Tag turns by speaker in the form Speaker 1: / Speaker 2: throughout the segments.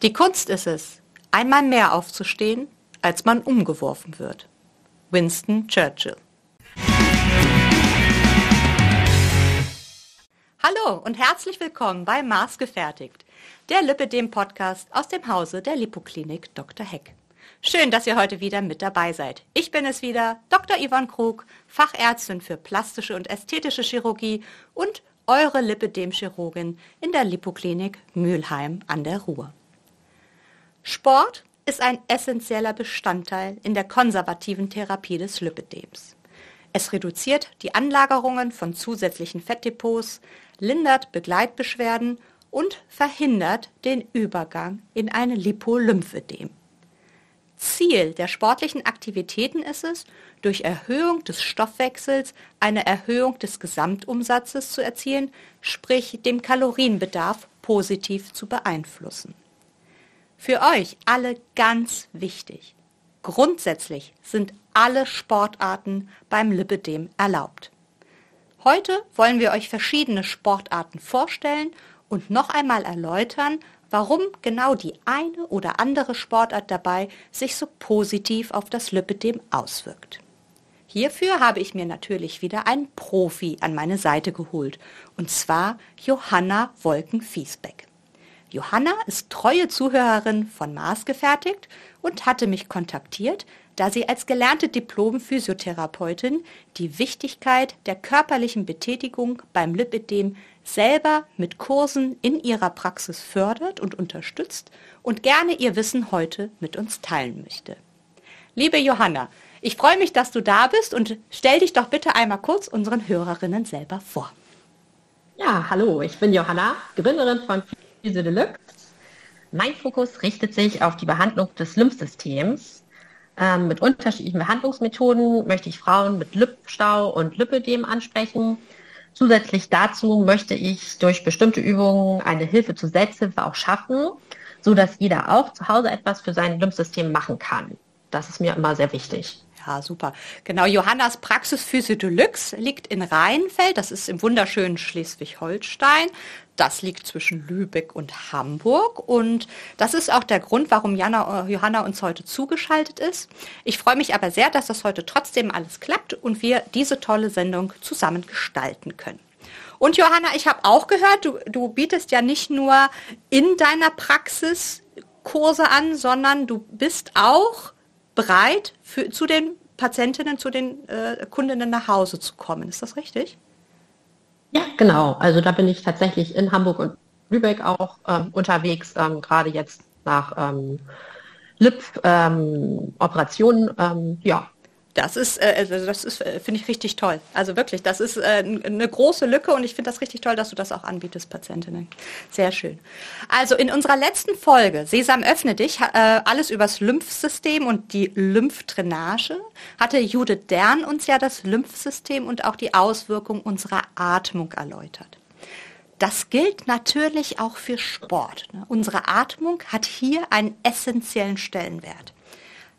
Speaker 1: Die Kunst ist es, einmal mehr aufzustehen, als man umgeworfen wird. Winston Churchill. Hallo und herzlich willkommen bei Maßgefertigt, der Lipidem-Podcast aus dem Hause der Lipoklinik Dr. Heck. Schön, dass ihr heute wieder mit dabei seid. Ich bin es wieder, Dr. Yvonne Krug, Fachärztin für plastische und ästhetische Chirurgie und eure Lipidem-Chirurgin in der Lipoklinik Mülheim an der Ruhr. Sport ist ein essentieller Bestandteil in der konservativen Therapie des Lipödems. Es reduziert die Anlagerungen von zusätzlichen Fettdepots, lindert Begleitbeschwerden und verhindert den Übergang in ein Lipolymphödem. Ziel der sportlichen Aktivitäten ist es, durch Erhöhung des Stoffwechsels eine Erhöhung des Gesamtumsatzes zu erzielen, sprich dem Kalorienbedarf positiv zu beeinflussen. Für euch alle ganz wichtig. Grundsätzlich sind alle Sportarten beim Lipidem erlaubt. Heute wollen wir euch verschiedene Sportarten vorstellen und noch einmal erläutern, warum genau die eine oder andere Sportart dabei sich so positiv auf das Lipidem auswirkt. Hierfür habe ich mir natürlich wieder einen Profi an meine Seite geholt, und zwar Johanna Wolken-Fiesbeck. Johanna ist treue Zuhörerin von Maßgefertigt und hatte mich kontaktiert, da sie als gelernte Diplom-Physiotherapeutin die Wichtigkeit der körperlichen Betätigung beim Lipidem selber mit Kursen in ihrer Praxis fördert und unterstützt und gerne ihr Wissen heute mit uns teilen möchte. Liebe Johanna, ich freue mich, dass du da bist und stell dich doch bitte einmal kurz unseren Hörerinnen selber vor.
Speaker 2: Ja, hallo, ich bin Johanna, Gründerin von Physio Deluxe. Mein Fokus richtet sich auf die Behandlung des Lymphsystems. Ähm, mit unterschiedlichen Behandlungsmethoden möchte ich Frauen mit Lipstau und Lipödem ansprechen. Zusätzlich dazu möchte ich durch bestimmte Übungen eine Hilfe zur Selbsthilfe auch schaffen, so dass jeder auch zu Hause etwas für sein Lymphsystem machen kann. Das ist mir immer sehr wichtig.
Speaker 1: Ja, super. Genau, Johannas Praxis Physio Deluxe liegt in Rheinfeld, das ist im wunderschönen Schleswig-Holstein. Das liegt zwischen Lübeck und Hamburg und das ist auch der Grund, warum Jana, äh, Johanna uns heute zugeschaltet ist. Ich freue mich aber sehr, dass das heute trotzdem alles klappt und wir diese tolle Sendung zusammen gestalten können. Und Johanna, ich habe auch gehört, du, du bietest ja nicht nur in deiner Praxis Kurse an, sondern du bist auch bereit, für, zu den Patientinnen, zu den äh, Kundinnen nach Hause zu kommen. Ist das richtig?
Speaker 2: Ja, genau. Also da bin ich tatsächlich in Hamburg und Lübeck auch ähm, unterwegs, ähm, gerade jetzt nach ähm, Lip-Operationen. Ähm, ja,
Speaker 1: das ist, äh, also das ist, äh, finde ich richtig toll. Also wirklich, das ist äh, eine große Lücke und ich finde das richtig toll, dass du das auch anbietest, Patientinnen. Sehr schön. Also in unserer letzten Folge, Sesam öffne dich, äh, alles übers Lymphsystem und die Lymphdrainage, hatte Judith Dern uns ja das Lymphsystem und auch die Auswirkung unserer Atmung erläutert. Das gilt natürlich auch für Sport. Ne? Unsere Atmung hat hier einen essentiellen Stellenwert.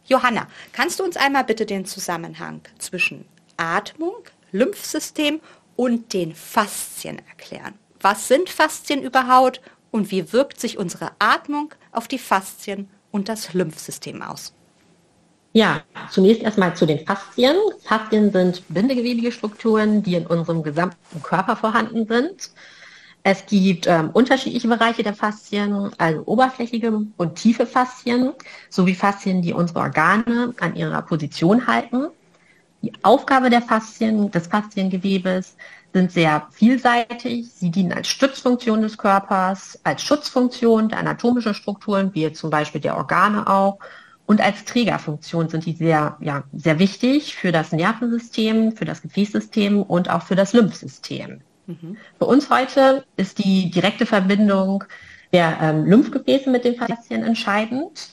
Speaker 1: Johanna, kannst du uns einmal bitte den Zusammenhang zwischen Atmung, Lymphsystem und den Faszien erklären? Was sind Faszien überhaupt und wie wirkt sich unsere Atmung auf die Faszien und das Lymphsystem aus?
Speaker 2: Ja, zunächst erstmal zu den Faszien. Faszien sind bindegewebige Strukturen, die in unserem gesamten Körper vorhanden sind. Es gibt ähm, unterschiedliche Bereiche der Faszien, also oberflächige und tiefe Faszien, sowie Faszien, die unsere Organe an ihrer Position halten. Die Aufgabe der Faszien, des Fasziengewebes sind sehr vielseitig. Sie dienen als Stützfunktion des Körpers, als Schutzfunktion der anatomischen Strukturen, wie zum Beispiel der Organe auch, und als Trägerfunktion sind die sehr, ja, sehr wichtig für das Nervensystem, für das Gefäßsystem und auch für das Lymphsystem. Mhm. Für uns heute ist die direkte Verbindung der ähm, Lymphgefäße mit den Faszien entscheidend,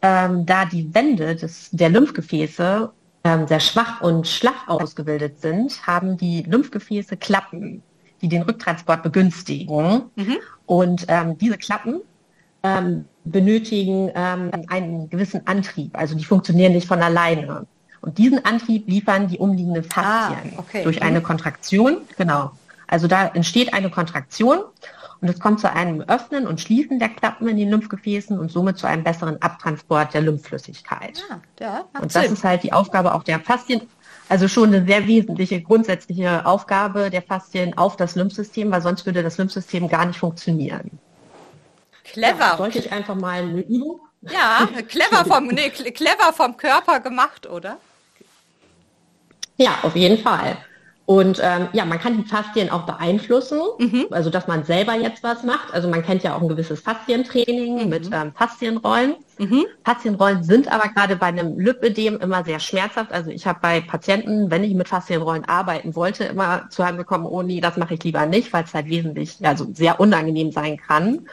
Speaker 2: ähm, da die Wände des, der Lymphgefäße ähm, sehr schwach und schlaff ausgebildet sind, haben die Lymphgefäße Klappen, die den Rücktransport begünstigen. Mhm. Und ähm, diese Klappen ähm, benötigen ähm, einen gewissen Antrieb, also die funktionieren nicht von alleine. Und diesen Antrieb liefern die umliegenden Faszien ah, okay. durch eine mhm. Kontraktion, genau, also da entsteht eine Kontraktion und es kommt zu einem Öffnen und Schließen der Klappen in den Lymphgefäßen und somit zu einem besseren Abtransport der Lymphflüssigkeit. Ja, ja, und das Sinn. ist halt die Aufgabe auch der Faszien, also schon eine sehr wesentliche, grundsätzliche Aufgabe der Faszien auf das Lymphsystem, weil sonst würde das Lymphsystem gar nicht funktionieren.
Speaker 1: Clever. Ja,
Speaker 2: sollte ich einfach mal eine Übung?
Speaker 1: Ja, clever vom, nee, clever vom Körper gemacht, oder?
Speaker 2: Ja, auf jeden Fall. Und ähm, ja, man kann die Faszien auch beeinflussen, mhm. also dass man selber jetzt was macht. Also man kennt ja auch ein gewisses Faszientraining mhm. mit ähm, Faszienrollen. Mhm. Faszienrollen sind aber gerade bei einem Lipödem immer sehr schmerzhaft. Also ich habe bei Patienten, wenn ich mit Faszienrollen arbeiten wollte, immer zu hören bekommen, oh nee, das mache ich lieber nicht, weil es halt wesentlich, also sehr unangenehm sein kann.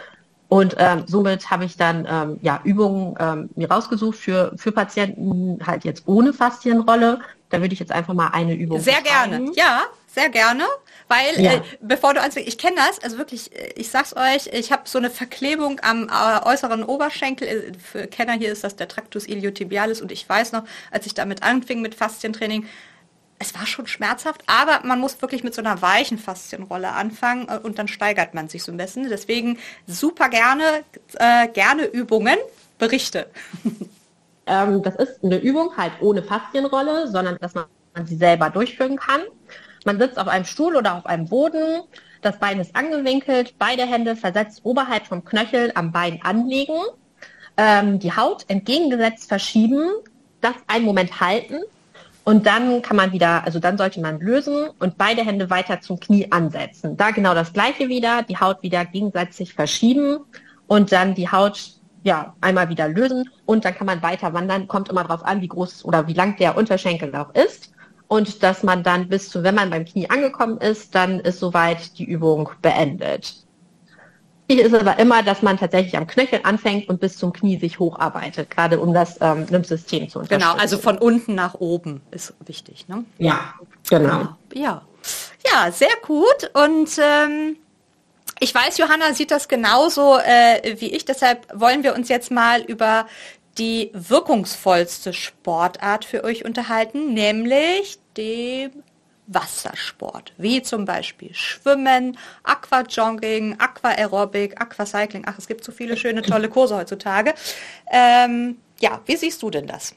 Speaker 2: Und ähm, somit habe ich dann ähm, ja, Übungen ähm, mir rausgesucht für, für Patienten halt jetzt ohne Faszienrolle. Da würde ich jetzt einfach mal eine Übung
Speaker 1: Sehr gerne, ja, sehr gerne. Weil, ja. äh, bevor du anfängst, ich kenne das, also wirklich, äh, ich sag's euch, ich habe so eine Verklebung am äh, äußeren Oberschenkel. Äh, für Kenner hier ist das der Tractus iliotibialis und ich weiß noch, als ich damit anfing mit Faszientraining, es war schon schmerzhaft, aber man muss wirklich mit so einer weichen Faszienrolle anfangen äh, und dann steigert man sich so ein bisschen. Deswegen super gerne, äh, gerne Übungen, Berichte.
Speaker 2: Ähm, das ist eine Übung halt ohne Faszienrolle, sondern dass man sie selber durchführen kann. Man sitzt auf einem Stuhl oder auf einem Boden, das Bein ist angewinkelt, beide Hände versetzt oberhalb vom Knöchel am Bein anlegen, ähm, die Haut entgegengesetzt verschieben, das einen Moment halten und dann kann man wieder, also dann sollte man lösen und beide Hände weiter zum Knie ansetzen. Da genau das gleiche wieder, die Haut wieder gegenseitig verschieben und dann die Haut ja einmal wieder lösen und dann kann man weiter wandern. Kommt immer darauf an, wie groß oder wie lang der Unterschenkel auch ist. Und dass man dann bis zu, wenn man beim Knie angekommen ist, dann ist soweit die Übung beendet. Wichtig ist aber immer, dass man tatsächlich am Knöchel anfängt und bis zum Knie sich hocharbeitet, gerade um das ähm, Lymphsystem zu
Speaker 1: unterstützen. Genau, also von unten nach oben ist wichtig. Ne?
Speaker 2: Ja, genau.
Speaker 1: Ja, ja, sehr gut. Und ähm, ich weiß, Johanna sieht das genauso äh, wie ich. Deshalb wollen wir uns jetzt mal über die wirkungsvollste Sportart für euch unterhalten, nämlich dem Wassersport, wie zum Beispiel Schwimmen, Aquajogging, Aquaaerobic, Aquacycling. Ach, es gibt so viele schöne, tolle Kurse heutzutage. Ähm, ja, wie siehst du denn das?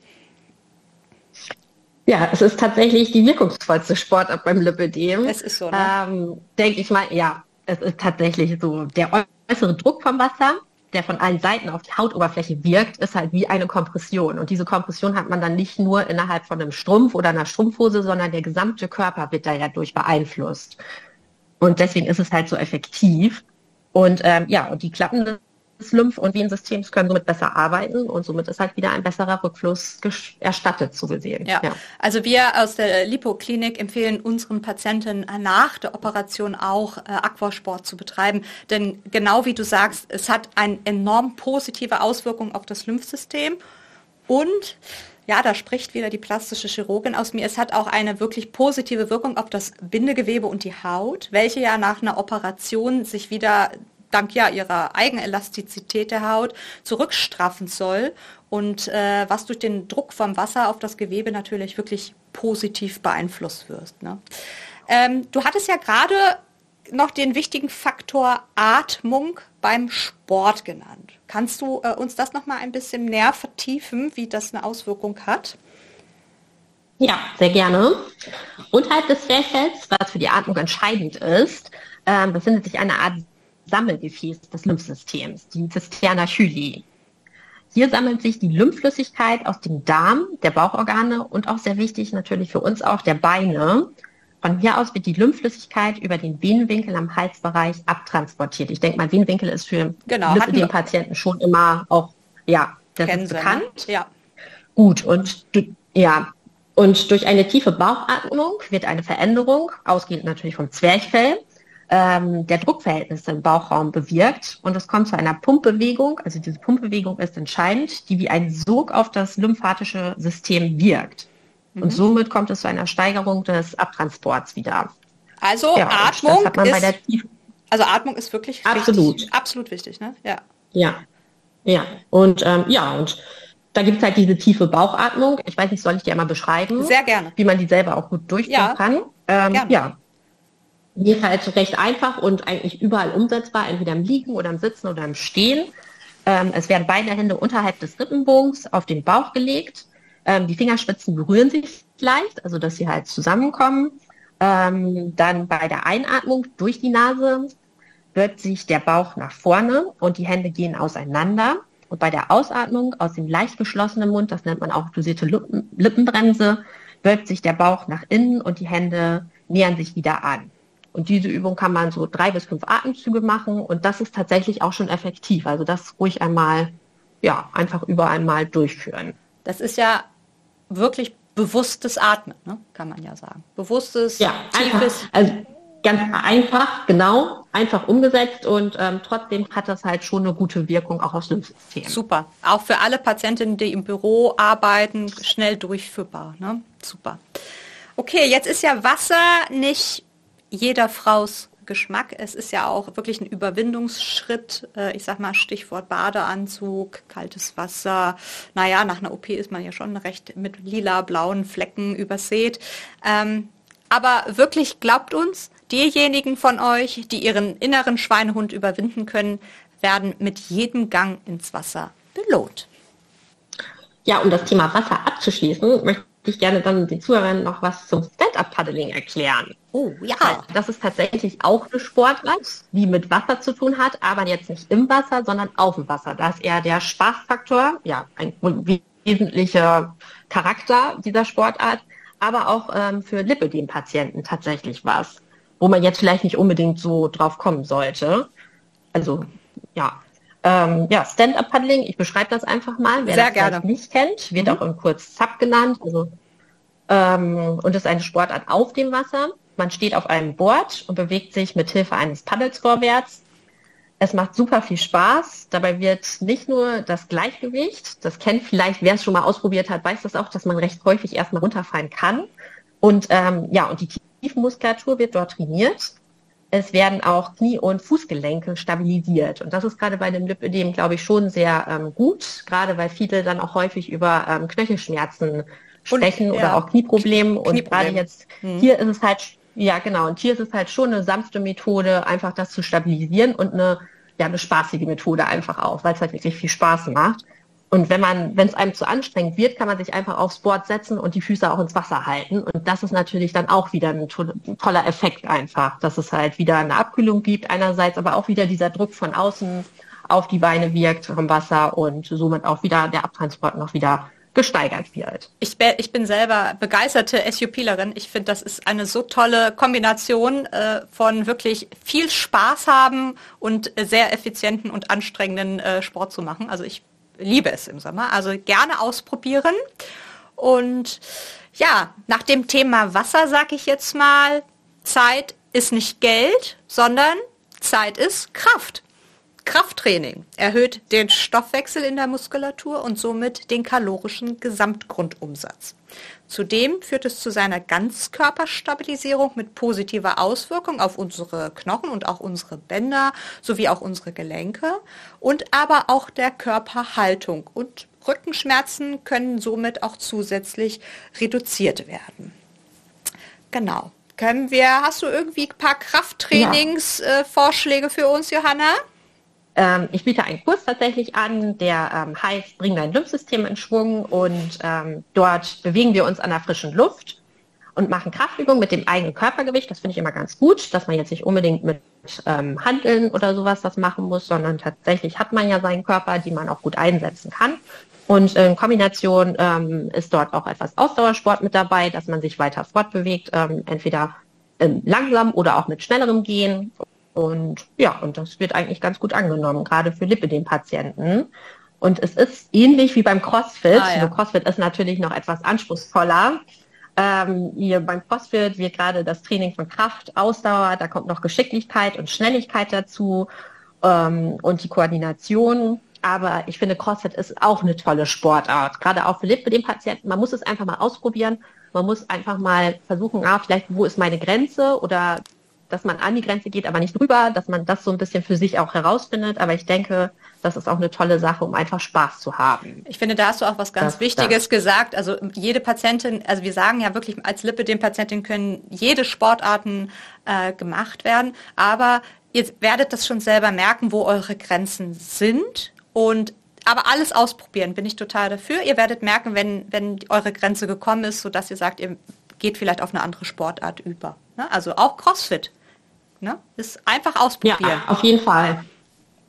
Speaker 2: Ja, es ist tatsächlich die wirkungsvollste Sportart beim Lipidem.
Speaker 1: Es ist so,
Speaker 2: ne? Ähm, Denke ich mal, ja, es ist tatsächlich so. Der äußere Druck vom Wasser der von allen Seiten auf die Hautoberfläche wirkt, ist halt wie eine Kompression. Und diese Kompression hat man dann nicht nur innerhalb von einem Strumpf oder einer Strumpfhose, sondern der gesamte Körper wird da ja durch beeinflusst. Und deswegen ist es halt so effektiv. Und ähm, ja, und die Klappen Lymph- und Venensystems können somit besser arbeiten und somit ist halt wieder ein besserer Rückfluss erstattet, so gesehen.
Speaker 1: Ja. ja. also wir aus der Lipoklinik empfehlen unseren Patienten nach der Operation auch äh, Aquasport zu betreiben, denn genau wie du sagst, es hat eine enorm positive Auswirkung auf das Lymphsystem und ja, da spricht wieder die plastische Chirurgin aus mir. Es hat auch eine wirklich positive Wirkung auf das Bindegewebe und die Haut, welche ja nach einer Operation sich wieder dank ja ihrer Eigenelastizität der Haut zurückstraffen soll und äh, was durch den Druck vom Wasser auf das Gewebe natürlich wirklich positiv beeinflusst wird. Ne? Ähm, du hattest ja gerade noch den wichtigen Faktor Atmung beim Sport genannt. Kannst du äh, uns das noch mal ein bisschen näher vertiefen, wie das eine Auswirkung hat?
Speaker 2: Ja, sehr gerne. Unterhalb des Zwerchfells, was für die Atmung entscheidend ist, äh, befindet sich eine Art Sammelgefäß des Lymphsystems, die Zisterna chyli. Hier sammelt sich die Lymphflüssigkeit aus dem Darm, der Bauchorgane und auch sehr wichtig natürlich für uns auch der Beine. Von hier aus wird die Lymphflüssigkeit über den Venenwinkel am Halsbereich abtransportiert. Ich denke mal, Venenwinkel ist für
Speaker 1: genau,
Speaker 2: den Patienten schon immer auch, ja, das ist ne? bekannt.
Speaker 1: Ja.
Speaker 2: Gut, und ja, und durch eine tiefe Bauchatmung wird eine Veränderung, ausgehend natürlich vom Zwerchfell, ähm, der Druckverhältnisse im Bauchraum bewirkt. Und es kommt zu einer Pumpbewegung, also diese Pumpbewegung ist entscheidend, die wie ein Sog auf das lymphatische System wirkt. Mhm. Und somit kommt es zu einer Steigerung des Abtransports wieder.
Speaker 1: Also ja, Atmung ist, also Atmung ist wirklich
Speaker 2: absolut,
Speaker 1: richtig, absolut wichtig, ne?
Speaker 2: Ja. Ja, ja. Und ähm, ja, und da gibt es halt diese tiefe Bauchatmung. Ich weiß nicht, soll ich dir einmal beschreiben?
Speaker 1: Sehr gerne.
Speaker 2: Wie man die selber auch gut durchführen ja. kann. Ähm, ja. Geht halt recht einfach und eigentlich überall umsetzbar, entweder im Liegen oder im Sitzen oder im Stehen. Ähm, es werden beide Hände unterhalb des Rippenbogens auf den Bauch gelegt. Ähm, die Fingerspitzen berühren sich leicht, also dass sie halt zusammenkommen. Ähm, dann bei der Einatmung durch die Nase wird sich der Bauch nach vorne und die Hände gehen auseinander. Und bei der Ausatmung aus dem leicht geschlossenen Mund, das nennt man auch dosierte Lippen, Lippenbremse, wölbt sich der Bauch nach innen und die Hände nähern sich wieder an. Und diese Übung kann man so drei bis fünf Atemzüge machen und das ist tatsächlich auch schon effektiv. Also das ruhig einmal, ja, einfach überall mal durchführen.
Speaker 1: Das ist ja wirklich bewusstes Atmen, ne? kann man ja sagen. Bewusstes,
Speaker 2: ja, tiefes. Einfach, also ganz einfach, genau, einfach umgesetzt und ähm, trotzdem hat das halt schon eine gute Wirkung auch aufs Lymphsystem.
Speaker 1: Super. Auch für alle Patientinnen, die im Büro arbeiten, schnell durchführbar. Ne? Super. Okay, jetzt ist ja Wasser nicht jeder Fraus Geschmack. Es ist ja auch wirklich ein Überwindungsschritt. Äh, ich sag mal Stichwort Badeanzug, kaltes Wasser. Naja, nach einer OP ist man ja schon recht mit lila, blauen Flecken übersät. Ähm, aber wirklich glaubt uns, diejenigen von euch, die ihren inneren Schweinehund überwinden können, werden mit jedem Gang ins Wasser belohnt.
Speaker 2: Ja, um das Thema Wasser abzuschließen, möchte ich gerne dann den Zuhörern noch was zum Stand-Up-Paddling erklären.
Speaker 1: Oh, ja.
Speaker 2: Das ist tatsächlich auch eine Sportart, die mit Wasser zu tun hat, aber jetzt nicht im Wasser, sondern auf dem Wasser. Da ist eher der Spaßfaktor, ja, ein wesentlicher Charakter dieser Sportart, aber auch ähm, für Lipödem-Patienten tatsächlich was, wo man jetzt vielleicht nicht unbedingt so drauf kommen sollte. Also, ja, ähm, ja, Stand-Up-Paddling, ich beschreibe das einfach mal. Wer
Speaker 1: Sehr
Speaker 2: das
Speaker 1: gerne.
Speaker 2: nicht kennt, wird mhm. auch im Kurz SAP genannt. Also, ähm, und ist eine Sportart auf dem Wasser. Man steht auf einem Board und bewegt sich mit Hilfe eines Paddels vorwärts. Es macht super viel Spaß. Dabei wird nicht nur das Gleichgewicht, das kennt vielleicht, wer es schon mal ausprobiert hat, weiß das auch, dass man recht häufig erstmal runterfallen kann. Und ähm, ja, und die Tiefenmuskulatur wird dort trainiert es werden auch Knie- und Fußgelenke stabilisiert. Und das ist gerade bei dem Lipödem, glaube ich, schon sehr ähm, gut, gerade weil viele dann auch häufig über ähm, Knöchelschmerzen sprechen und, ja, oder auch Knieprobleme. Knieproblem. Und gerade jetzt, mhm. hier ist es halt, ja genau, und hier ist es halt schon eine sanfte Methode, einfach das zu stabilisieren und eine, ja, eine spaßige Methode einfach auch, weil es halt wirklich viel Spaß macht. Und wenn man, wenn es einem zu anstrengend wird, kann man sich einfach aufs Board setzen und die Füße auch ins Wasser halten. Und das ist natürlich dann auch wieder ein, toller Effekt einfach, dass es halt wieder eine Abkühlung gibt einerseits, aber auch wieder dieser Druck von außen auf die Beine wirkt vom Wasser und somit auch wieder der Abtransport noch wieder gesteigert wird.
Speaker 1: Ich, bin, ich bin selber begeisterte SUPlerin. Ich finde, das ist eine so tolle Kombination äh, von wirklich viel Spaß haben und sehr effizienten und anstrengenden äh, Sport zu machen. Also ich liebe es im Sommer. Also gerne ausprobieren. Und ja, nach dem Thema Wasser sage ich jetzt mal, Zeit ist nicht Geld, sondern Zeit ist Kraft. Krafttraining erhöht den Stoffwechsel in der Muskulatur und somit den kalorischen Gesamtgrundumsatz. Zudem führt es zu seiner Ganzkörperstabilisierung mit positiver Auswirkung auf unsere Knochen und auch unsere Bänder sowie auch unsere Gelenke und aber auch der Körperhaltung und Rückenschmerzen können somit auch zusätzlich reduziert werden. Genau. Können wir, hast du irgendwie ein paar Krafttrainingsvorschläge ja. äh, für uns, Johanna?
Speaker 2: Ähm, ich biete einen Kurs tatsächlich an, der ähm, heißt Bring dein Lymphsystem in Schwung und ähm, dort bewegen wir uns an der frischen Luft und machen Kraftübungen mit dem eigenen Körpergewicht. Das finde ich immer ganz gut, dass man jetzt nicht unbedingt mit ähm, Handeln oder sowas das machen muss, sondern tatsächlich hat man ja seinen Körper, die man auch gut einsetzen kann. Und in Kombination ähm, ist dort auch etwas Ausdauersport mit dabei, dass man sich weiter fortbewegt, ähm, entweder langsam oder auch mit schnellerem Gehen und ja, und das wird eigentlich ganz gut angenommen, gerade für Lipidem-Patienten. Und es ist ähnlich wie beim CrossFit. Ah, ja. Also CrossFit ist natürlich noch etwas anspruchsvoller. Ähm, hier beim CrossFit wird gerade das Training von Kraft, Ausdauer, da kommt noch Geschicklichkeit und Schnelligkeit dazu ähm, und die Koordination. Aber ich finde, CrossFit ist auch eine tolle Sportart, gerade auch für Lipidem-Patienten. Man muss es einfach mal ausprobieren. Man muss einfach mal versuchen, ah, vielleicht, wo ist meine Grenze oder dass man an die Grenze geht, aber nicht drüber, dass man das so ein bisschen für sich auch herausfindet. Aber ich denke, das ist auch eine tolle Sache, um einfach Spaß zu haben.
Speaker 1: Ich finde, da hast du auch was ganz das, Wichtiges das. gesagt. Also jede Patientin, also wir sagen ja wirklich als Lippe den Patientinnen können jede Sportarten äh, gemacht werden, aber ihr werdet das schon selber merken, wo eure Grenzen sind und aber alles ausprobieren, bin ich total dafür. Ihr werdet merken, wenn, wenn eure Grenze gekommen ist, sodass ihr sagt, ihr geht vielleicht auf eine andere Sportart über. Ne? Also auch CrossFit. Ne? Ist einfach ausprobieren.
Speaker 2: Ja, auf jeden Fall.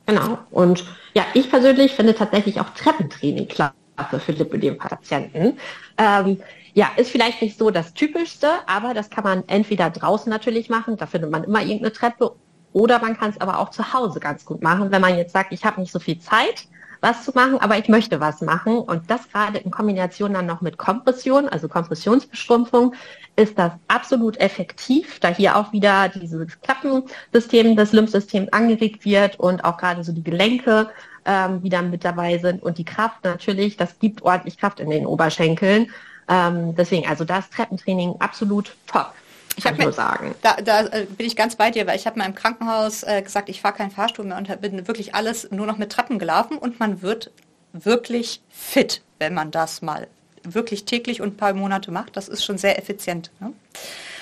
Speaker 2: Genau. Und ja, ich persönlich finde tatsächlich auch Treppentraining klasse für Lipödem-Patienten. Ähm, ja, ist vielleicht nicht so das Typischste, aber das kann man entweder draußen natürlich machen, da findet man immer irgendeine Treppe, oder man kann es aber auch zu Hause ganz gut machen, wenn man jetzt sagt, ich habe nicht so viel Zeit, was zu machen, aber ich möchte was machen. Und das gerade in Kombination dann noch mit Kompression, also Kompressionsbeschrumpfung, ist das absolut effektiv, da hier auch wieder dieses Klappensystem des Lymphsystems angeregt wird und auch gerade so die Gelenke ähm, wieder mit dabei sind und die Kraft natürlich, das gibt ordentlich Kraft in den Oberschenkeln. Ähm, deswegen, also das Treppentraining absolut top.
Speaker 1: Ich habe nur sagen. Da, da äh, bin ich ganz bei dir, weil ich habe mal im Krankenhaus äh, gesagt, ich fahre keinen Fahrstuhl mehr und bin wirklich alles nur noch mit Treppen gelaufen und man wird wirklich fit, wenn man das mal wirklich täglich und ein paar Monate macht. Das ist schon sehr effizient. Ne?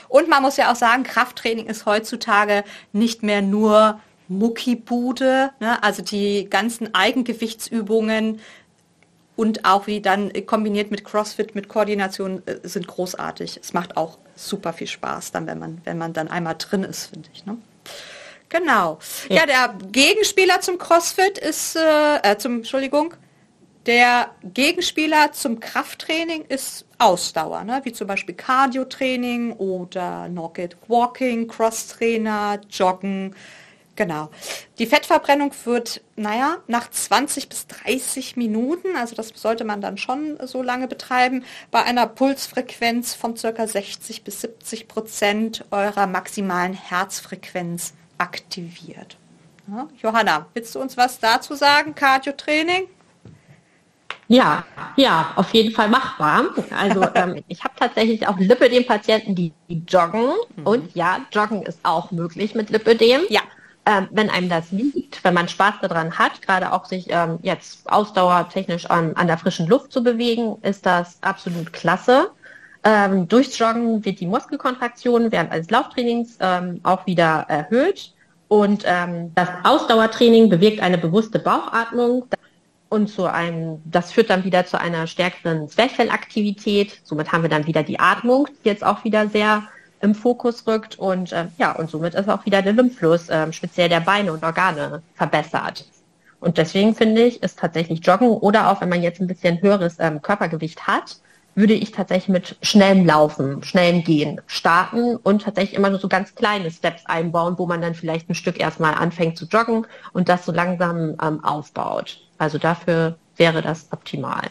Speaker 1: Und man muss ja auch sagen, Krafttraining ist heutzutage nicht mehr nur Muckibude, ne? also die ganzen Eigengewichtsübungen und auch wie dann kombiniert mit CrossFit, mit Koordination äh, sind großartig. Es macht auch super viel Spaß dann, wenn man, wenn man dann einmal drin ist, finde ich. Ne? Genau. Ja. ja. der Gegenspieler zum CrossFit ist, äh, äh, zum, Entschuldigung, der Gegenspieler zum Krafttraining ist Ausdauer, ne? wie zum Beispiel Cardio-Training oder Nordic Walking, Cross-Trainer, Joggen, Genau. Die Fettverbrennung wird, naja, nach 20 bis 30 Minuten, also das sollte man dann schon so lange betreiben, bei einer Pulsfrequenz von circa 60 bis 70 Prozent eurer maximalen Herzfrequenz aktiviert. Ja, Johanna, willst du uns was dazu sagen, Cardio-Training?
Speaker 2: Ja, ja, auf jeden Fall machbar. Also ähm, ich habe tatsächlich auch Lipödem-Patienten, die, die joggen. Mhm. Und ja, joggen ist auch möglich mit Lipödem. Ja ähm, wenn einem das liegt, wenn man Spaß daran hat, gerade auch sich ähm, jetzt ausdauertechnisch an, an der frischen Luft zu bewegen, ist das absolut klasse. Ähm, durchs Joggen wird die Muskelkontraktion während eines Lauftrainings ähm, auch wieder erhöht und ähm, das Ausdauertraining bewirkt eine bewusste Bauchatmung und zu einem, das führt dann wieder zu einer stärkeren Zwerchfellaktivität. Somit haben wir dann wieder die Atmung, die jetzt auch wieder sehr im Fokus rückt und äh, ja, und somit ist auch wieder der Lymphfluss, äh, speziell der Beine und Organe, verbessert. Und deswegen finde ich, ist tatsächlich Joggen oder auch wenn man jetzt ein bisschen höheres ähm, Körpergewicht hat, würde ich tatsächlich mit schnellem Laufen, schnellem Gehen starten und tatsächlich immer nur so ganz kleine Steps einbauen, wo man dann vielleicht ein Stück erstmal anfängt zu joggen und das so langsam ähm, aufbaut. Also dafür wäre das optimal.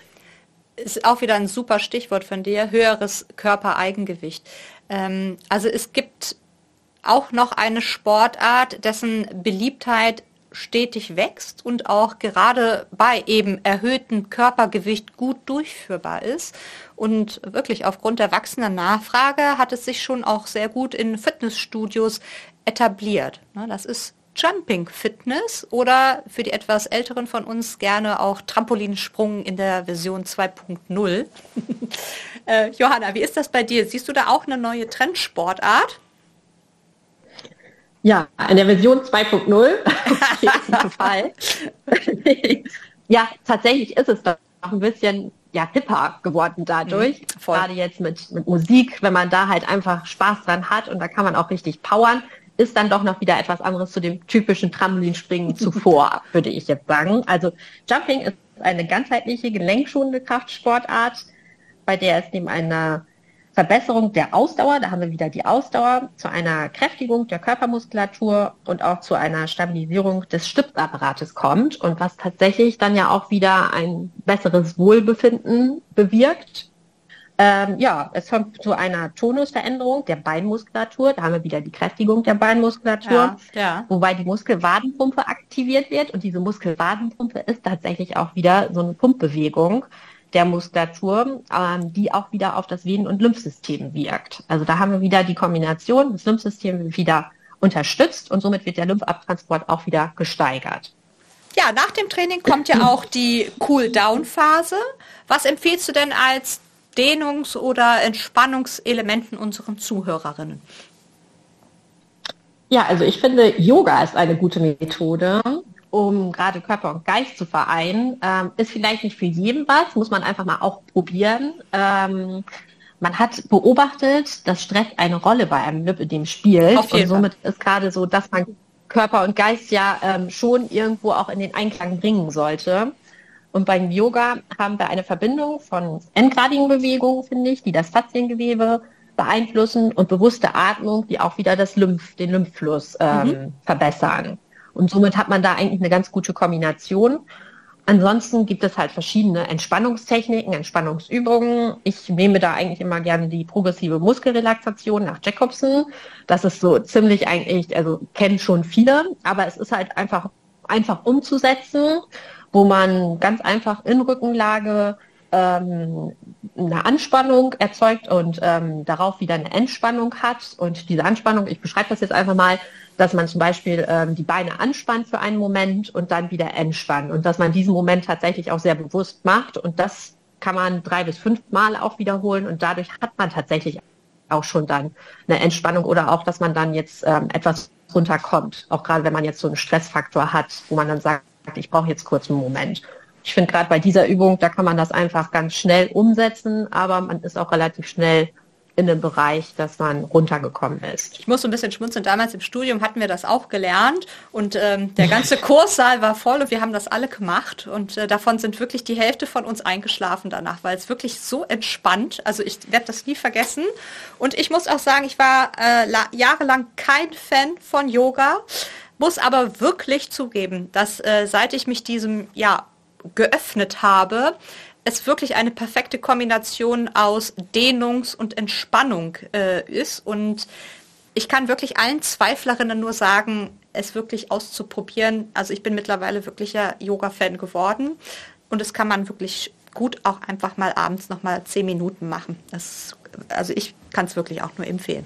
Speaker 1: Ist auch wieder ein super Stichwort von dir, höheres Körpereigengewicht. Ähm, also es gibt auch noch eine Sportart, dessen Beliebtheit stetig wächst und auch gerade bei eben erhöhtem Körpergewicht gut durchführbar ist. Und wirklich aufgrund der wachsenden Nachfrage hat es sich schon auch sehr gut in Fitnessstudios etabliert. Ne, das ist Jumping Fitness oder für die etwas älteren von uns gerne auch Trampolinsprung in der Version 2.0. äh, Johanna, wie ist das bei dir? Siehst du da auch eine neue Trendsportart?
Speaker 2: Ja, in der Version 2.0 auf jeden Fall. ja, tatsächlich ist es doch ein bisschen ja, hipper geworden dadurch. Mhm, Gerade jetzt mit, mit Musik, wenn man da halt einfach Spaß dran hat und da kann man auch richtig powern ist dann doch noch wieder etwas anderes zu dem typischen Trampolinspringen zuvor, würde ich jetzt sagen. Also Jumping ist eine ganzheitliche, gelenkschonende Kraftsportart, bei der es neben einer Verbesserung der Ausdauer, da haben wir wieder die Ausdauer, zu einer Kräftigung der Körpermuskulatur und auch zu einer Stabilisierung des Stützapparates kommt und was tatsächlich dann ja auch wieder ein besseres Wohlbefinden bewirkt ähm, ja, es kommt zu einer Tonusveränderung der Beinmuskulatur. Da haben wir wieder die Kräftigung der Beinmuskulatur, ja, ja. wobei die Muskelwadenpumpe aktiviert wird. Und diese Muskelwadenpumpe ist tatsächlich auch wieder so eine Pumpbewegung der Muskulatur, ähm, die auch wieder auf das Venen- und Lymphsystem wirkt. Also da haben wir wieder die Kombination, das Lymphsystem wieder unterstützt und somit wird der Lymphabtransport auch wieder gesteigert.
Speaker 1: Ja, nach dem Training kommt ja auch die Cool-Down-Phase. Was empfiehlst du denn als Dehnungs- oder Entspannungselementen unseren Zuhörerinnen?
Speaker 2: Ja, also ich finde, Yoga ist eine gute Methode, um gerade Körper und Geist zu vereinen. Ähm, ist vielleicht nicht für jeden was, muss man einfach mal auch probieren. Ähm, man hat beobachtet, dass Stress eine Rolle bei einem Lipödem spielt. Und somit Fall. ist gerade so, dass man Körper und Geist ja ähm, schon irgendwo auch in den Einklang bringen sollte. Und beim Yoga haben wir eine Verbindung von endgradigen Bewegungen, finde ich, die das Fasziengewebe beeinflussen und bewusste Atmung, die auch wieder das Lymph, den Lymphfluss ähm, mhm. verbessern. Und somit hat man da eigentlich eine ganz gute Kombination. Ansonsten gibt es halt verschiedene Entspannungstechniken, Entspannungsübungen. Ich nehme da eigentlich immer gerne die progressive Muskelrelaxation nach Jacobson. Das ist so ziemlich eigentlich, also kennen schon viele, aber es ist halt einfach einfach umzusetzen, wo man ganz einfach in Rückenlage ähm, eine Anspannung erzeugt und ähm, darauf wieder eine Entspannung hat. Und diese Anspannung, ich beschreibe das jetzt einfach mal, dass man zum Beispiel ähm, die Beine anspannt für einen Moment und dann wieder entspannt und dass man diesen Moment tatsächlich auch sehr bewusst macht und das kann man drei bis fünf Mal auch wiederholen und dadurch hat man tatsächlich auch schon dann eine Entspannung oder auch, dass man dann jetzt ähm, etwas runterkommt, auch gerade wenn man jetzt so einen Stressfaktor hat, wo man dann sagt, ich brauche jetzt kurz einen Moment. Ich finde gerade bei dieser Übung, da kann man das einfach ganz schnell umsetzen, aber man ist auch relativ schnell in dem Bereich, dass man runtergekommen ist.
Speaker 1: Ich muss so ein bisschen schmunzeln. Damals im Studium hatten wir das auch gelernt und ähm, der ganze Kurssaal war voll und wir haben das alle gemacht und äh, davon sind wirklich die Hälfte von uns eingeschlafen danach, weil es wirklich so entspannt. Also ich werde das nie vergessen. Und ich muss auch sagen, ich war äh, jahrelang kein Fan von Yoga, muss aber wirklich zugeben, dass äh, seit ich mich diesem ja geöffnet habe, es wirklich eine perfekte Kombination aus Dehnungs- und Entspannung äh, ist. Und ich kann wirklich allen Zweiflerinnen nur sagen, es wirklich auszuprobieren. Also ich bin mittlerweile wirklicher Yoga-Fan geworden. Und das kann man wirklich gut auch einfach mal abends noch mal zehn Minuten machen. Das, also ich kann es wirklich auch nur empfehlen.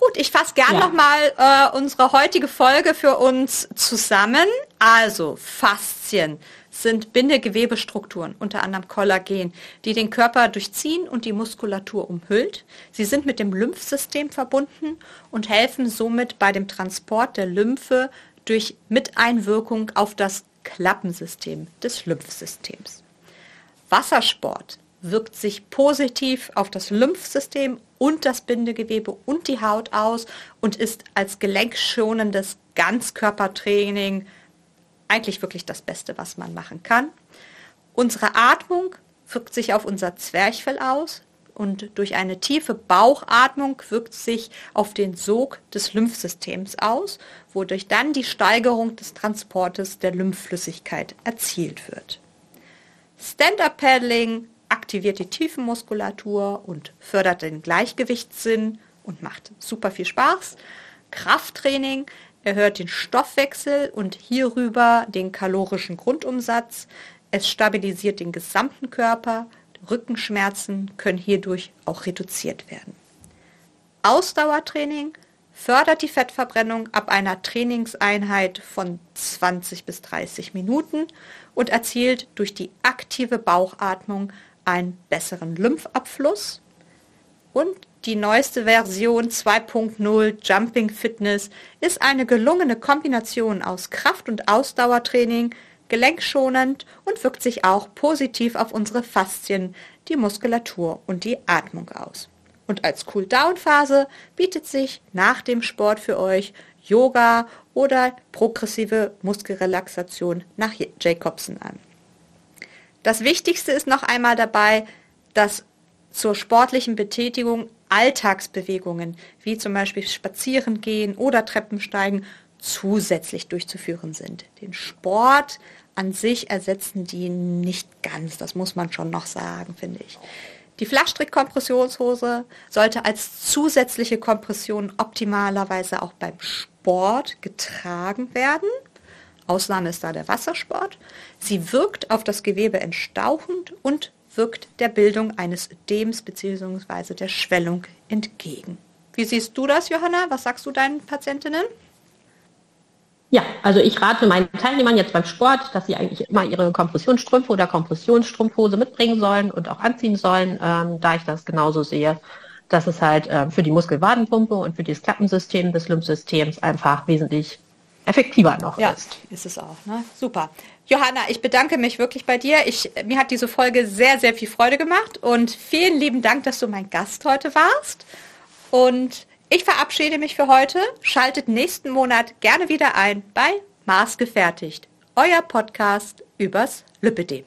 Speaker 1: Gut, ich fasse gern ja. noch mal äh, unsere heutige Folge für uns zusammen. Also Faszien sind Bindegewebestrukturen, unter anderem Kollagen, die den Körper durchziehen und die Muskulatur umhüllt. Sie sind mit dem Lymphsystem verbunden und helfen somit bei dem Transport der Lymphe durch Miteinwirkung auf das Klappensystem des Lymphsystems. Wassersport wirkt sich positiv auf das Lymphsystem und das Bindegewebe und die Haut aus und ist als gelenkschonendes Ganzkörpertraining eigentlich wirklich das Beste, was man machen kann. Unsere Atmung wirkt sich auf unser Zwerchfell aus und durch eine tiefe Bauchatmung wirkt sich auf den Sog des Lymphsystems aus, wodurch dann die Steigerung des Transportes der Lymphflüssigkeit erzielt wird. Stand-up-Paddling aktiviert die Tiefenmuskulatur und fördert den Gleichgewichtssinn und macht super viel Spaß. Krafttraining erhöht den Stoffwechsel und hierüber den kalorischen Grundumsatz. Es stabilisiert den gesamten Körper. Rückenschmerzen können hierdurch auch reduziert werden. Ausdauertraining fördert die Fettverbrennung ab einer Trainingseinheit von 20 bis 30 Minuten und erzielt durch die aktive Bauchatmung einen besseren Lymphabfluss und die neueste Version 2.0 Jumping Fitness ist eine gelungene Kombination aus Kraft- und Ausdauertraining, gelenkschonend und wirkt sich auch positiv auf unsere Faszien, die Muskulatur und die Atmung aus. Und als Cool-Down-Phase bietet sich nach dem Sport für euch Yoga oder progressive Muskelrelaxation nach Jacobson an. Das Wichtigste ist noch einmal dabei, dass zur sportlichen Betätigung Alltagsbewegungen, wie zum Beispiel Spazieren gehen oder Treppensteigen, zusätzlich durchzuführen sind. Den Sport an sich ersetzen die nicht ganz, das muss man schon noch sagen, finde ich. Die Flachstrick-Kompressionshose sollte als zusätzliche Kompression optimalerweise auch beim Sport getragen werden. Ausnahme ist da der Wassersport. Sie wirkt auf das Gewebe entstauchend und wirkt der Bildung eines Ödems bzw. der Schwellung entgegen. Wie siehst du das, Johanna? Was sagst du deinen Patientinnen?
Speaker 2: Ja, also ich rate meinen Teilnehmern jetzt beim Sport, dass sie eigentlich immer ihre Kompressionsstrümpfe oder Kompressionsstrumpfhose mitbringen sollen und auch anziehen sollen, ähm, da ich das genauso sehe, dass es halt äh, für die Muskelwadenpumpe und für das Klappensystem des Lymphsystems einfach wesentlich effektiver noch
Speaker 1: ja,
Speaker 2: ist.
Speaker 1: ist es auch. Ne? Super. Johanna, ich bedanke mich wirklich bei dir. Ich, mir hat diese Folge sehr, sehr viel Freude gemacht und vielen lieben Dank, dass du mein Gast heute warst. Und ich verabschiede mich für heute. Schaltet nächsten Monat gerne wieder ein bei Maßgefertigt, euer Podcast übers Lüppedem.